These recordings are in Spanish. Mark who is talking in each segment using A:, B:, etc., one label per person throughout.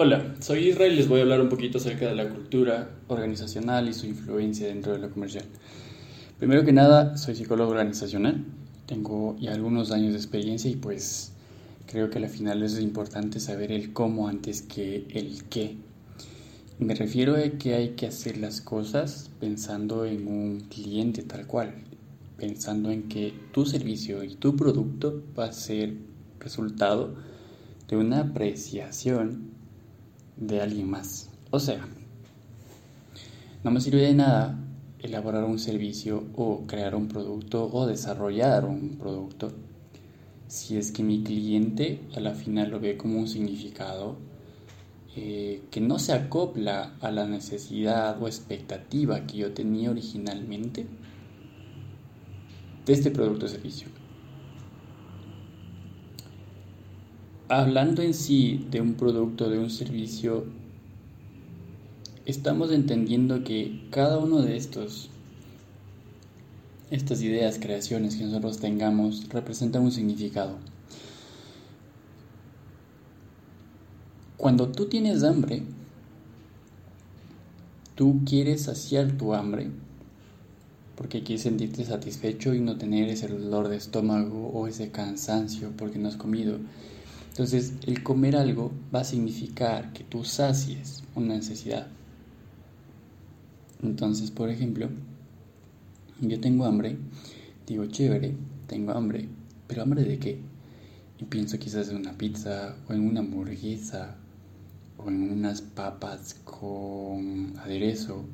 A: Hola, soy Israel y les voy a hablar un poquito acerca de la cultura organizacional y su influencia dentro de lo comercial. Primero que nada, soy psicólogo organizacional, tengo ya algunos años de experiencia y pues creo que al final es importante saber el cómo antes que el qué. Me refiero a que hay que hacer las cosas pensando en un cliente tal cual, pensando en que tu servicio y tu producto va a ser resultado de una apreciación de alguien más. O sea, no me sirve de nada elaborar un servicio o crear un producto o desarrollar un producto si es que mi cliente a la final lo ve como un significado eh, que no se acopla a la necesidad o expectativa que yo tenía originalmente de este producto o servicio. Hablando en sí de un producto, de un servicio, estamos entendiendo que cada uno de estos, estas ideas, creaciones que nosotros tengamos, representan un significado. Cuando tú tienes hambre, tú quieres saciar tu hambre porque quieres sentirte satisfecho y no tener ese dolor de estómago o ese cansancio porque no has comido entonces, el comer algo va a significar que tú sacies una necesidad. Entonces, por ejemplo, yo tengo hambre, digo, chévere, tengo hambre, pero hambre de qué? Y pienso quizás en una pizza o en una hamburguesa o en unas papas con aderezo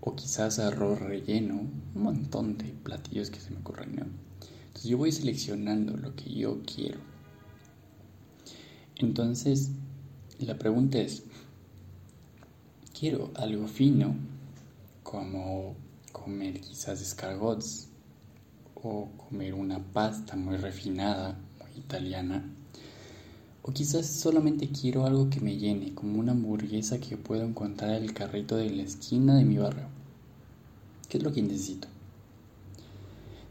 A: o quizás arroz relleno, un montón de platillos que se me ocurren. Entonces yo voy seleccionando lo que yo quiero entonces, la pregunta es, quiero algo fino, como comer quizás escargots o comer una pasta muy refinada, muy italiana, o quizás solamente quiero algo que me llene, como una hamburguesa que puedo encontrar en el carrito de la esquina de mi barrio. ¿Qué es lo que necesito?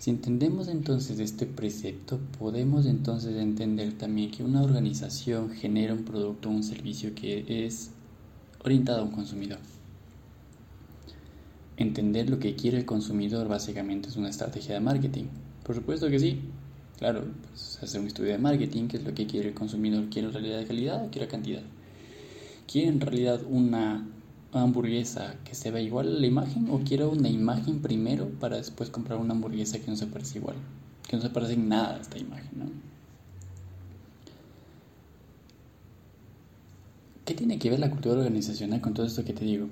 A: Si entendemos entonces este precepto, podemos entonces entender también que una organización genera un producto o un servicio que es orientado a un consumidor. Entender lo que quiere el consumidor básicamente es una estrategia de marketing. Por supuesto que sí. Claro, pues hacer un estudio de marketing, qué es lo que quiere el consumidor. ¿Quiere realidad de calidad o quiere cantidad? ¿Quiere en realidad una hamburguesa que se vea igual a la imagen o quiero una imagen primero para después comprar una hamburguesa que no se parece igual, que no se parece en nada a esta imagen, ¿no? ¿Qué tiene que ver la cultura organizacional con todo esto que te digo?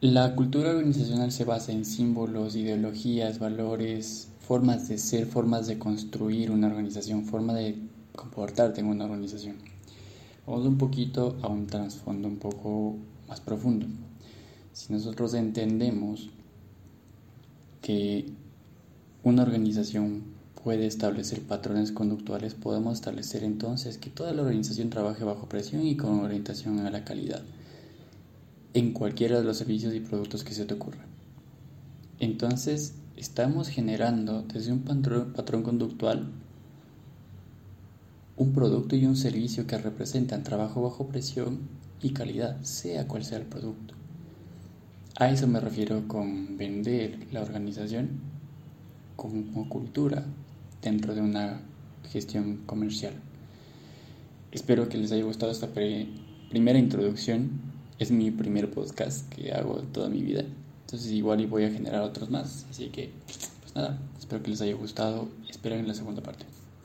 A: La cultura organizacional se basa en símbolos, ideologías, valores, formas de ser, formas de construir una organización, forma de comportarte en una organización. Vamos un poquito a un trasfondo un poco más profundo. Si nosotros entendemos que una organización puede establecer patrones conductuales, podemos establecer entonces que toda la organización trabaje bajo presión y con orientación a la calidad en cualquiera de los servicios y productos que se te ocurra. Entonces, estamos generando desde un patrón, patrón conductual un producto y un servicio que representan trabajo bajo presión y calidad, sea cual sea el producto. A eso me refiero con vender la organización como cultura dentro de una gestión comercial. Espero que les haya gustado esta primera introducción. Es mi primer podcast que hago toda mi vida. Entonces igual y voy a generar otros más. Así que, pues nada, espero que les haya gustado y espero en la segunda parte.